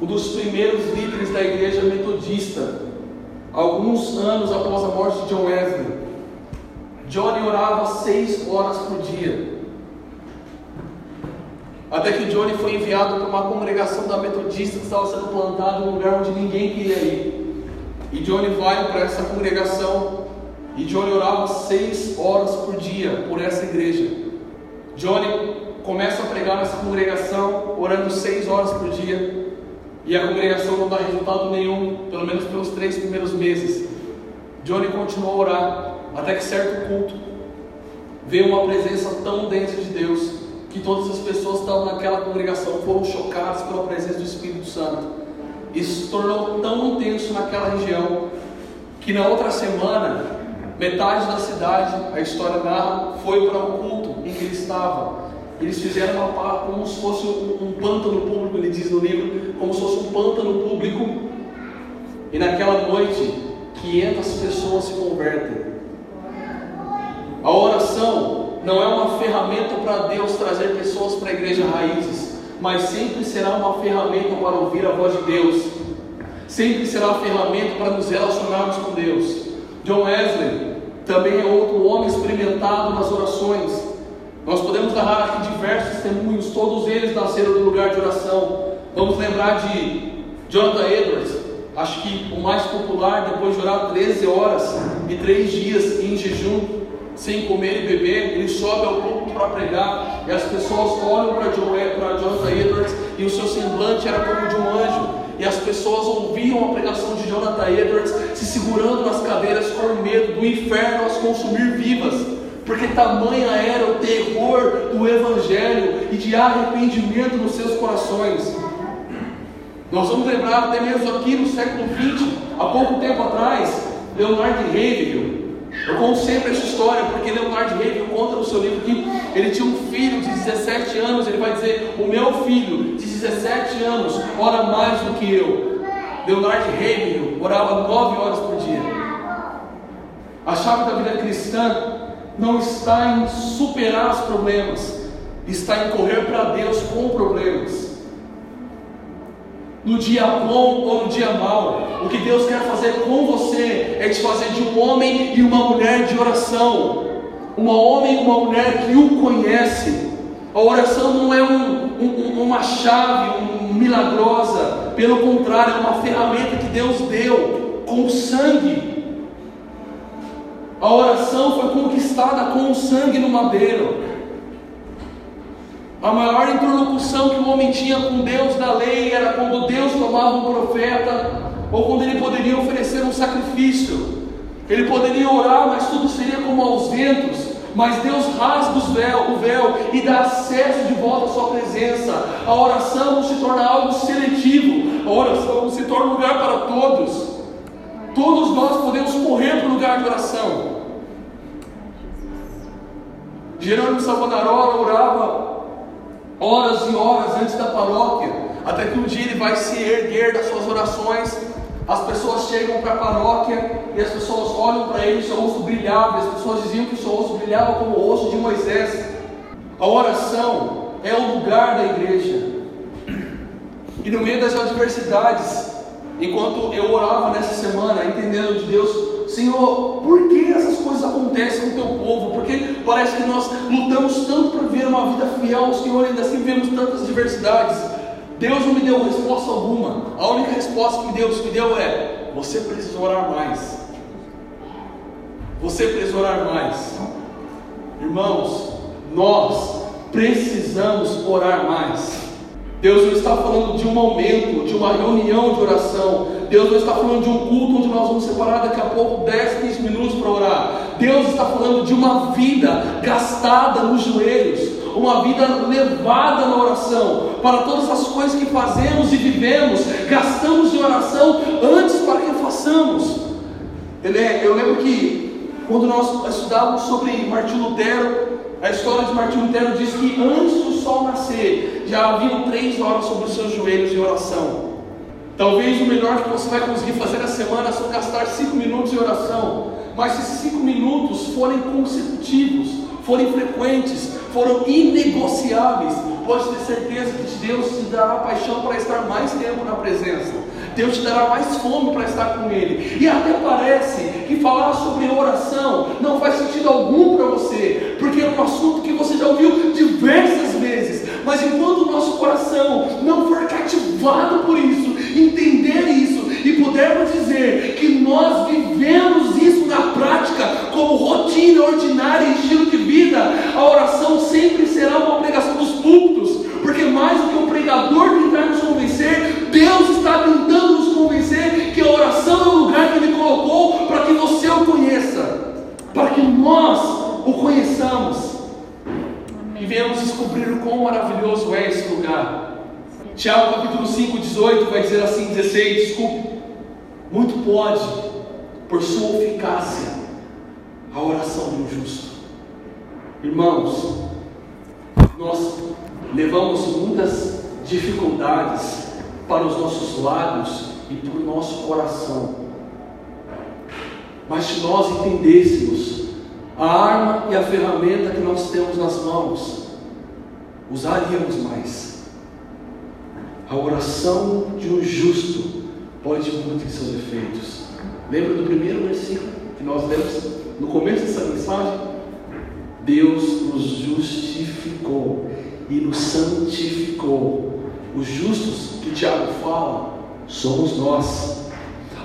S2: um dos primeiros líderes da igreja metodista, alguns anos após a morte de John Wesley. Johnny orava seis horas por dia. Até que Johnny foi enviado para uma congregação da Metodista que estava sendo plantada em um lugar onde ninguém queria ir. E Johnny vai para essa congregação e Johnny orava seis horas por dia por essa igreja. Johnny começa a pregar nessa congregação, orando seis horas por dia. E a congregação não dá resultado nenhum, pelo menos pelos três primeiros meses. Johnny continuou a orar, até que certo culto veio uma presença tão densa de Deus que todas as pessoas que estavam naquela congregação foram chocadas pela presença do Espírito Santo. Isso se tornou tão intenso naquela região que na outra semana, metade da cidade, a história narra, foi para o culto em que ele estava. Eles fizeram uma como se fosse um, um pântano público, ele diz no livro, como se fosse um pântano público. E naquela noite, 500 pessoas se convertem. A oração não é uma ferramenta para Deus trazer pessoas para a igreja raízes, mas sempre será uma ferramenta para ouvir a voz de Deus, sempre será uma ferramenta para nos relacionarmos com Deus. John Wesley também é outro homem experimentado nas orações. Nós podemos narrar aqui diversos testemunhos, todos eles nasceram do lugar de oração. Vamos lembrar de Jonathan Edwards, acho que o mais popular, depois de orar 13 horas e 3 dias em jejum, sem comer e beber, ele sobe ao púlpito para pregar, e as pessoas olham para Jonathan Edwards e o seu semblante era como de um anjo. E as pessoas ouviam a pregação de Jonathan Edwards se segurando nas cadeiras com medo do inferno as consumir vivas, porque tamanha era o terror do Evangelho e de arrependimento nos seus corações. Nós vamos lembrar até mesmo aqui no século XX, há pouco tempo atrás, Leonardo Hegel, eu conto sempre essa história porque Leonardo Reagan conta no seu livro que ele tinha um filho de 17 anos. Ele vai dizer: O meu filho de 17 anos ora mais do que eu. Leonardo Reagan orava 9 horas por dia. A chave da vida cristã não está em superar os problemas, está em correr para Deus com problemas no dia bom ou no dia mau. O que Deus quer fazer com você é te fazer de um homem e uma mulher de oração. Um homem e uma mulher que o conhece. A oração não é um, um, uma chave um, milagrosa, pelo contrário, é uma ferramenta que Deus deu com sangue. A oração foi conquistada com o sangue no madeiro. A maior interlocução que o homem tinha com Deus da lei era quando Deus tomava um profeta ou quando ele poderia oferecer um sacrifício. Ele poderia orar, mas tudo seria como aos ventos. Mas Deus rasga véu, o véu e dá acesso de volta à sua presença. A oração não se torna algo seletivo, a oração se torna um lugar para todos. Todos nós podemos correr para o lugar de oração. Jerônimo Savonarola orava horas e horas antes da paróquia, até que um dia ele vai se erguer das suas orações. As pessoas chegam para a paróquia e as pessoas olham para ele, seu rosto brilhava, as pessoas diziam que seu rosto brilhava como o rosto de Moisés. A oração é o lugar da igreja. E no meio das adversidades, enquanto eu orava nessa semana, entendendo de Deus, Senhor, por que essas coisas acontecem com o teu povo? Porque parece que nós lutamos tanto para viver uma vida fiel ao Senhor, ainda assim vemos tantas adversidades. Deus não me deu resposta alguma. A única resposta que Deus me deu é: você precisa orar mais. Você precisa orar mais. Irmãos, nós precisamos orar mais. Deus não está falando de um momento, de uma reunião de oração. Deus não está falando de um culto onde nós vamos separar daqui a pouco 10, 15 minutos para orar. Deus está falando de uma vida gastada nos joelhos, uma vida levada na oração, para todas as coisas que fazemos e vivemos, gastamos em oração antes para que façamos. Eu lembro que quando nós estudávamos sobre Martim Lutero, a história de Martim Lutero diz que antes do sol nascer, já haviam três horas sobre os seus joelhos em oração. Talvez o melhor que você vai conseguir fazer na semana é gastar cinco minutos em oração. Mas se cinco minutos forem consecutivos, forem frequentes, foram inegociáveis, pode ter certeza que Deus te dará paixão para estar mais tempo na presença. Deus te dará mais fome para estar com Ele. E até parece que falar sobre oração não faz sentido algum para você, porque é um assunto que você já ouviu diversas vezes. Mas enquanto o nosso coração não for cativado por isso, entender e pudermos dizer que nós vivemos isso na prática como rotina ordinária e estilo de vida, a oração sempre será uma pregação dos púlpitos, porque mais do que o pregador tentar nos convencer, Deus está tentando nos convencer que a oração é o lugar que Ele colocou para que você o conheça, para que nós o conheçamos e venhamos descobrir o quão maravilhoso é esse lugar. Tiago capítulo 5, 18 vai dizer assim: 16, desculpe. Muito pode, por sua eficácia, a oração um justo. Irmãos, nós levamos muitas dificuldades para os nossos lábios e para o nosso coração. Mas se nós entendêssemos a arma e a ferramenta que nós temos nas mãos, usaríamos mais. A oração de um justo pode muito em seus efeitos. Lembra do primeiro versículo que nós lemos no começo dessa mensagem? Deus nos justificou e nos santificou. Os justos que Tiago fala somos nós.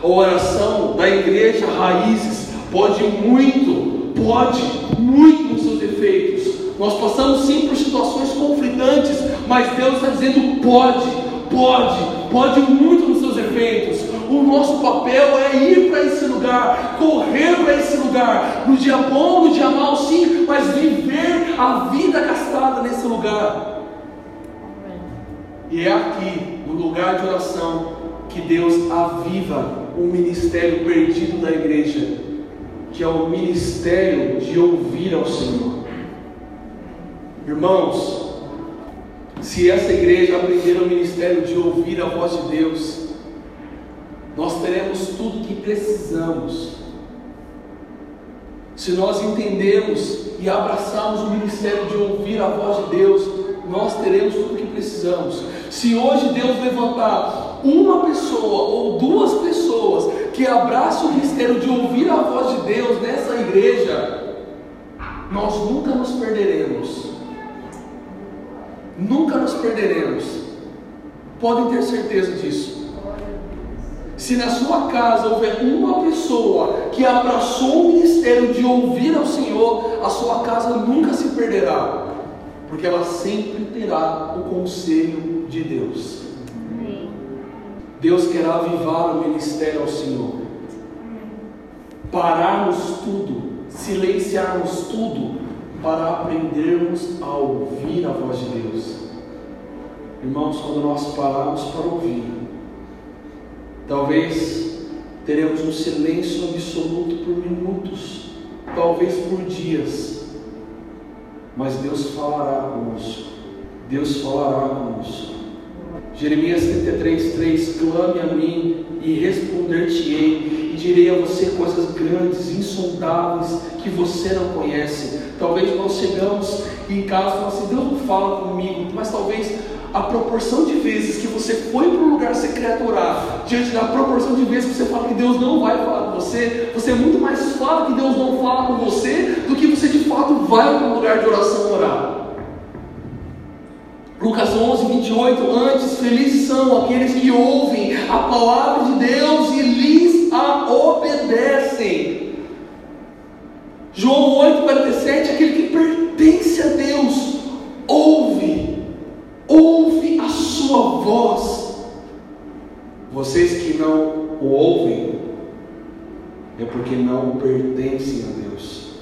S2: A oração da igreja Raízes pode muito, pode muito nos seus defeitos. Nós passamos sim por situações conflitantes, mas Deus está dizendo pode, pode, pode muito efeitos. O nosso papel é ir para esse lugar, correr para esse lugar, no dia bom, no dia mau, sim, mas viver a vida gastada nesse lugar. E é aqui, no lugar de oração, que Deus aviva o ministério perdido da igreja, que é o ministério de ouvir ao Senhor. Irmãos, se essa igreja aprender o ministério de ouvir a voz de Deus, nós teremos tudo que precisamos. Se nós entendemos e abraçarmos o ministério de ouvir a voz de Deus, nós teremos tudo que precisamos. Se hoje Deus levantar uma pessoa ou duas pessoas que abraçam o ministério de ouvir a voz de Deus nessa igreja, nós nunca nos perderemos. Nunca nos perderemos. Podem ter certeza disso. Se na sua casa houver uma pessoa que abraçou o ministério de ouvir ao Senhor, a sua casa nunca se perderá, porque ela sempre terá o conselho de Deus. Deus quer avivar o ministério ao Senhor, pararmos tudo, silenciarmos tudo, para aprendermos a ouvir a voz de Deus. Irmãos, quando nós pararmos para ouvir, Talvez teremos um silêncio absoluto por minutos, talvez por dias, mas Deus falará conosco. Deus falará conosco. Jeremias 33, 3: Clame a mim e responder-te-ei, direi a você coisas grandes, insondáveis, que você não conhece. Talvez nós chegamos em casa e falamos assim: Deus não fala comigo, mas talvez a proporção de vezes que você foi para um lugar secreto orar, diante da proporção de vezes que você fala que Deus não vai falar com você, você muito mais fala que Deus não fala com você do que você de fato vai para um lugar de oração orar. Lucas 11, 28, antes, felizes são aqueles que ouvem a palavra de Deus a obedecem. João 8, 47, aquele que pertence a Deus, ouve ouve a sua voz. Vocês que não o ouvem, é porque não pertencem a Deus.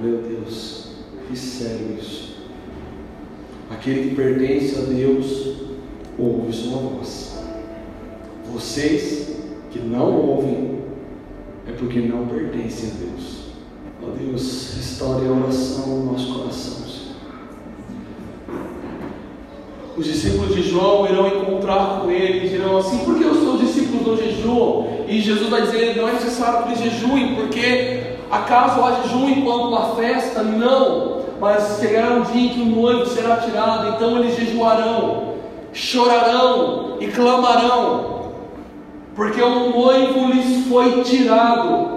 S2: Meu Deus, que sério isso. Aquele que pertence a Deus, ouve sua voz. Vocês que não ouvem, é porque não pertencem a Deus. Ó Deus, restaure a oração no nosso coração. os discípulos de João irão encontrar com ele e dirão assim: por que os seus discípulos não jejuam? E Jesus vai dizer: não é necessário que eles jejuem, porque acaso há jejum enquanto há festa? Não, mas chegará um dia em que o noivo será tirado, então eles jejuarão, chorarão e clamarão, porque o noivo lhes foi tirado.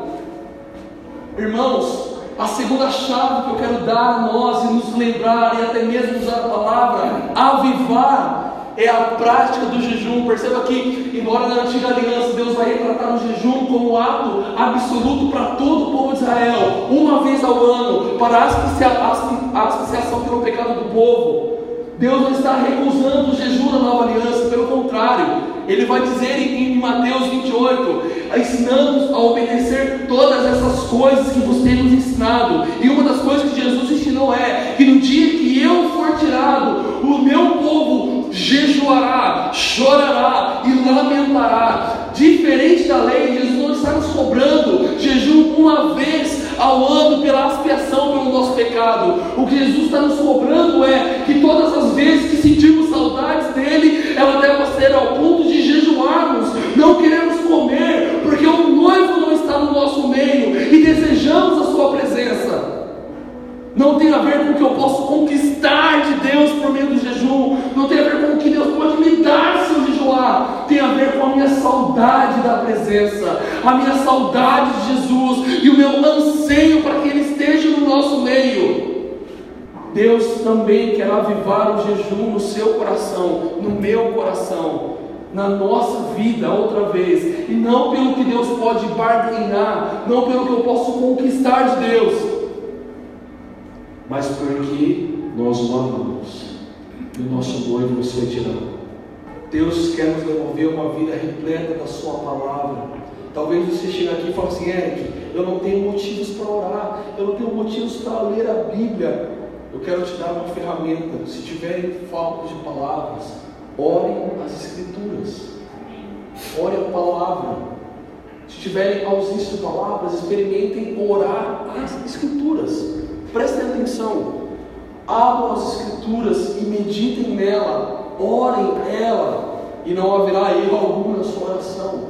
S2: Irmãos, a segunda chave que eu quero dar a nós e nos lembrar, e até mesmo usar a palavra avivar, é a prática do jejum. Perceba que, embora na antiga aliança Deus vai retratar o jejum como ato absoluto para todo o povo de Israel, uma vez ao ano, para a asfixiação pelo pecado do povo. Deus não está recusando o jejum na nova aliança, pelo contrário, Ele vai dizer em, Mateus 28, ensinando a obedecer todas essas coisas que vos temos ensinado. E uma das coisas que Jesus ensinou é que no dia que eu for tirado, o meu povo jejuará, chorará e lamentará. Diferente da lei, Jesus não está nos cobrando jejum uma vez ao ano pela expiação pelo nosso pecado. O que Jesus está nos cobrando é que todas as vezes que sentimos saudades dele, ela deve ser ao ponto de jejuarmos. Não queremos comer, porque o noivo não está no nosso meio e desejamos a sua presença. Não tem a ver com o que eu posso conquistar de Deus por meio do jejum. Não tem a ver com o que Deus pode me dar se eu jejuar. Tem a ver com a minha saudade da presença, a minha saudade de Jesus e o meu anseio para que Ele esteja no nosso meio. Deus também quer avivar o jejum no seu coração, no meu coração, na nossa vida outra vez, e não pelo que Deus pode barganhar, não pelo que eu posso conquistar de Deus, mas porque nós o amamos e o nosso noivo nos tirado. Deus quer nos devolver uma vida repleta da Sua palavra. Talvez você chegue aqui e fale assim, Eric, eu não tenho motivos para orar, eu não tenho motivos para ler a Bíblia. Eu quero te dar uma ferramenta. Se tiverem falta de palavras, orem as Escrituras. Ore a palavra. Se tiverem ausência de palavras, experimentem orar as Escrituras. Prestem atenção. Abram as Escrituras e meditem nela. Orem ela. E não haverá erro algum na sua oração.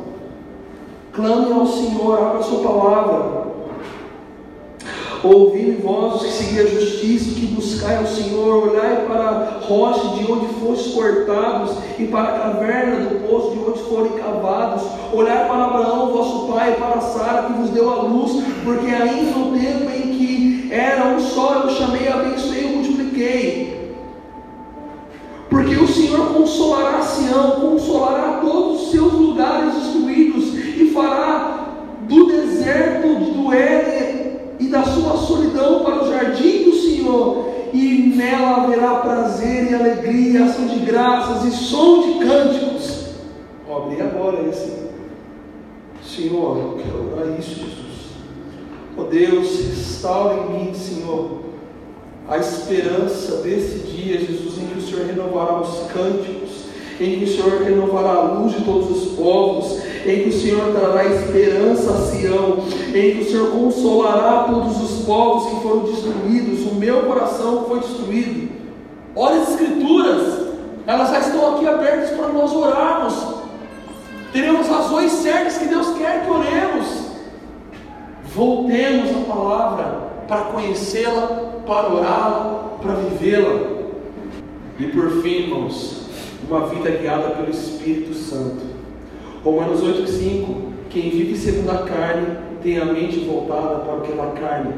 S2: Clame ao Senhor, abra a sua palavra. Ouvi vós que segui a justiça, que buscai ao Senhor, olhai para a rocha de onde fostes cortados, e para a caverna do poço de onde forem cavados, olhai para Abraão, vosso pai, e para Sara, que vos deu a luz, porque ainda no tempo era um só, eu chamei, abençoei e multipliquei. Porque o Senhor consolará Sião, consolará todos os seus lugares destruídos, e fará do deserto do Éden e da sua solidão para o jardim do Senhor, e nela haverá prazer e alegria, ação de graças e som de cânticos. Abrir agora esse. Senhor, eu quero orar isso. Oh Deus, restaura em mim, Senhor, a esperança desse dia, Jesus, em que o Senhor renovará os cânticos, em que o Senhor renovará a luz de todos os povos, em que o Senhor trará esperança a Sião, em que o Senhor consolará todos os povos que foram destruídos, o meu coração foi destruído. Olha as Escrituras, elas já estão aqui abertas para nós orarmos. teremos razões certas que Deus quer que oremos. Voltemos à palavra para conhecê-la, para orá-la, para vivê-la. E por fim, irmãos, uma vida guiada pelo Espírito Santo. Romanos 8,5: Quem vive segundo a carne tem a mente voltada para aquela carne,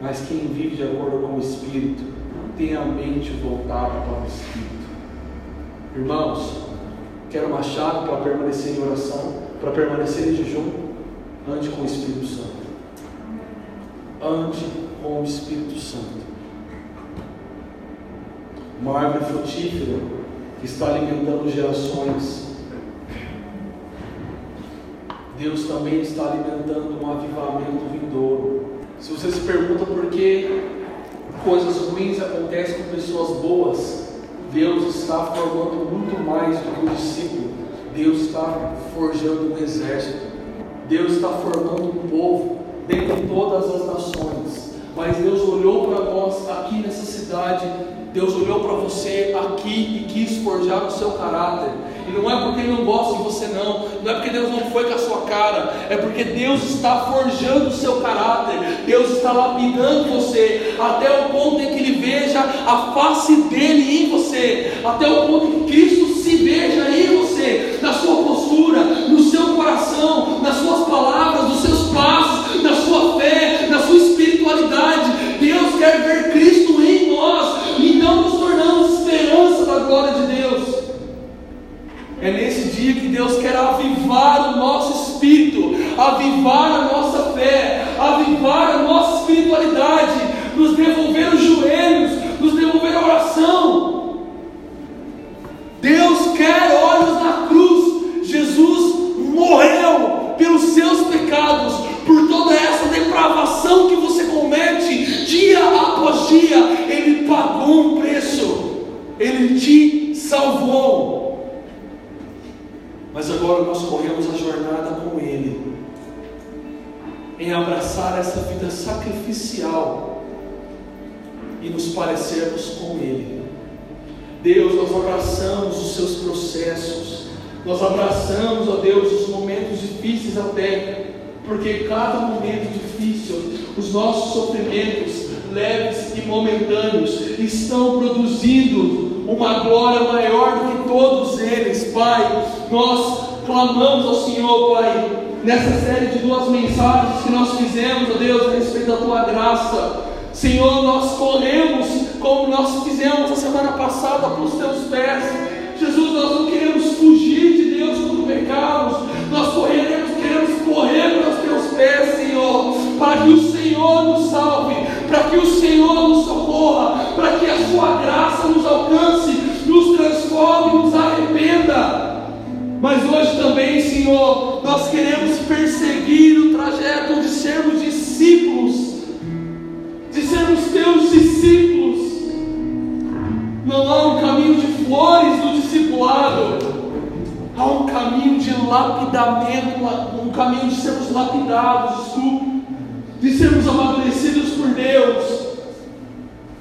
S2: mas quem vive de acordo com o Espírito tem a mente voltada para o Espírito. Irmãos, quero uma chave para permanecer em oração, para permanecer em jejum, ande com o Espírito Santo. Ande com o Espírito Santo. Uma árvore frutífera que está alimentando gerações. Deus também está alimentando um avivamento vindouro. Se você se pergunta por que coisas ruins acontecem com pessoas boas, Deus está formando muito mais do que um discípulo. Deus está forjando um exército. Deus está formando um povo dentre todas as nações. Mas Deus olhou para nós aqui nessa cidade Deus olhou para você aqui e quis forjar o seu caráter. E não é porque Ele não gosta de você, não. Não é porque Deus não foi com a sua cara. É porque Deus está forjando o seu caráter. Deus está lapidando você. Até o ponto em que Ele veja a face dele em você. Até o ponto em que Cristo se veja em você. Na sua postura, no seu coração, nas suas palavras, nos seus espiritualidade. Deus quer ver Cristo em nós então nos tornamos esperança da glória de Deus. É nesse dia que Deus quer avivar o nosso espírito, avivar a nossa fé, avivar a nossa espiritualidade, nos devolver os joelhos, nos devolver a oração. Ele te salvou. Mas agora nós corremos a jornada com Ele, em abraçar essa vida sacrificial e nos parecermos com Ele. Deus, nós abraçamos os seus processos, nós abraçamos, ó Deus, os momentos difíceis até, porque cada momento difícil, os nossos sofrimentos leves e momentâneos estão produzindo uma glória maior do que todos eles, Pai. Nós clamamos ao Senhor, Pai, nessa série de duas mensagens que nós fizemos, ó Deus, a respeito da tua graça. Senhor, nós corremos como nós fizemos a semana passada para os teus pés. Jesus, nós não queremos fugir de Deus quando pecamos, nós correremos, queremos correr para os teus pés, Senhor, para que o Senhor nos salve, para que o Senhor nos socorra, para que a Sua graça nos alcance, nos transforme, nos arrependa. Mas hoje também, Senhor, nós queremos perseguir o trajeto de sermos discípulos, de sermos teus discípulos. Não há um caminho de flores do discipulado, há um caminho de lapidamento, um caminho de sermos lapidados, de sermos amadurecidos Deus,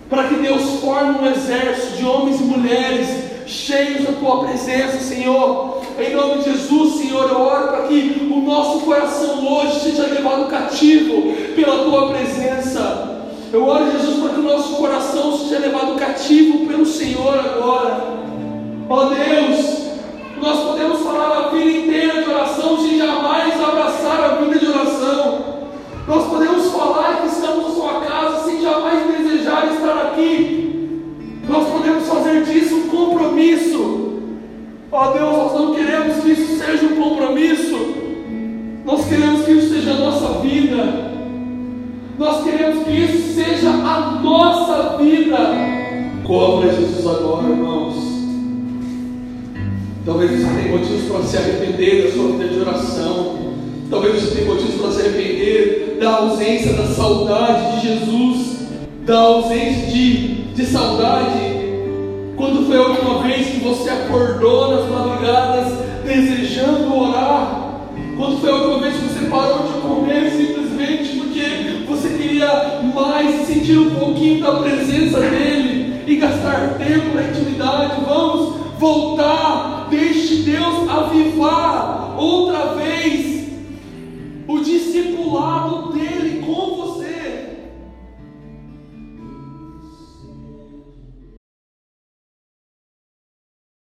S2: para que Deus forme um exército de homens e mulheres cheios da tua presença, Senhor. Em nome de Jesus, Senhor, eu oro para que o nosso coração hoje seja levado cativo pela tua presença. Eu oro, Jesus, para que o nosso coração seja levado cativo pelo Senhor agora. Ó oh, Deus, nós podemos falar a vida inteira de oração sem jamais abraçar a vida de oração. Nós podemos falar que estamos jamais desejar estar aqui. Nós podemos fazer disso um compromisso. Ó oh, Deus, nós não queremos que isso seja um compromisso. Nós queremos que isso seja a nossa vida. Nós queremos que isso seja a nossa vida. Cobra Jesus agora, irmãos. Talvez você tenha motivos para se arrepender da sua vida de oração. Talvez você tenha motivos para se arrepender da ausência da saudade de Jesus, da ausência de, de saudade? Quando foi a última vez que você acordou nas madrugadas desejando orar? Quando foi a última vez que você parou de comer simplesmente porque você queria mais sentir um pouquinho da presença dele e gastar tempo na intimidade? Vamos voltar, deixe Deus avivar outra vez o discipulado